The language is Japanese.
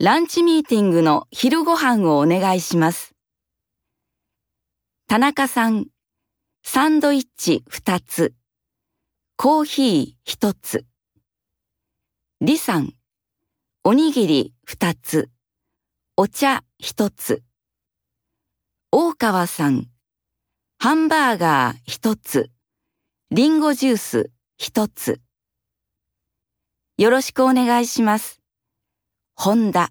ランチミーティングの昼ご飯をお願いします。田中さん、サンドイッチ2つ、コーヒー1つ。李さん、おにぎり2つ、お茶1つ。大川さん、ハンバーガー1つ、リンゴジュース1つ。よろしくお願いします。ホンダ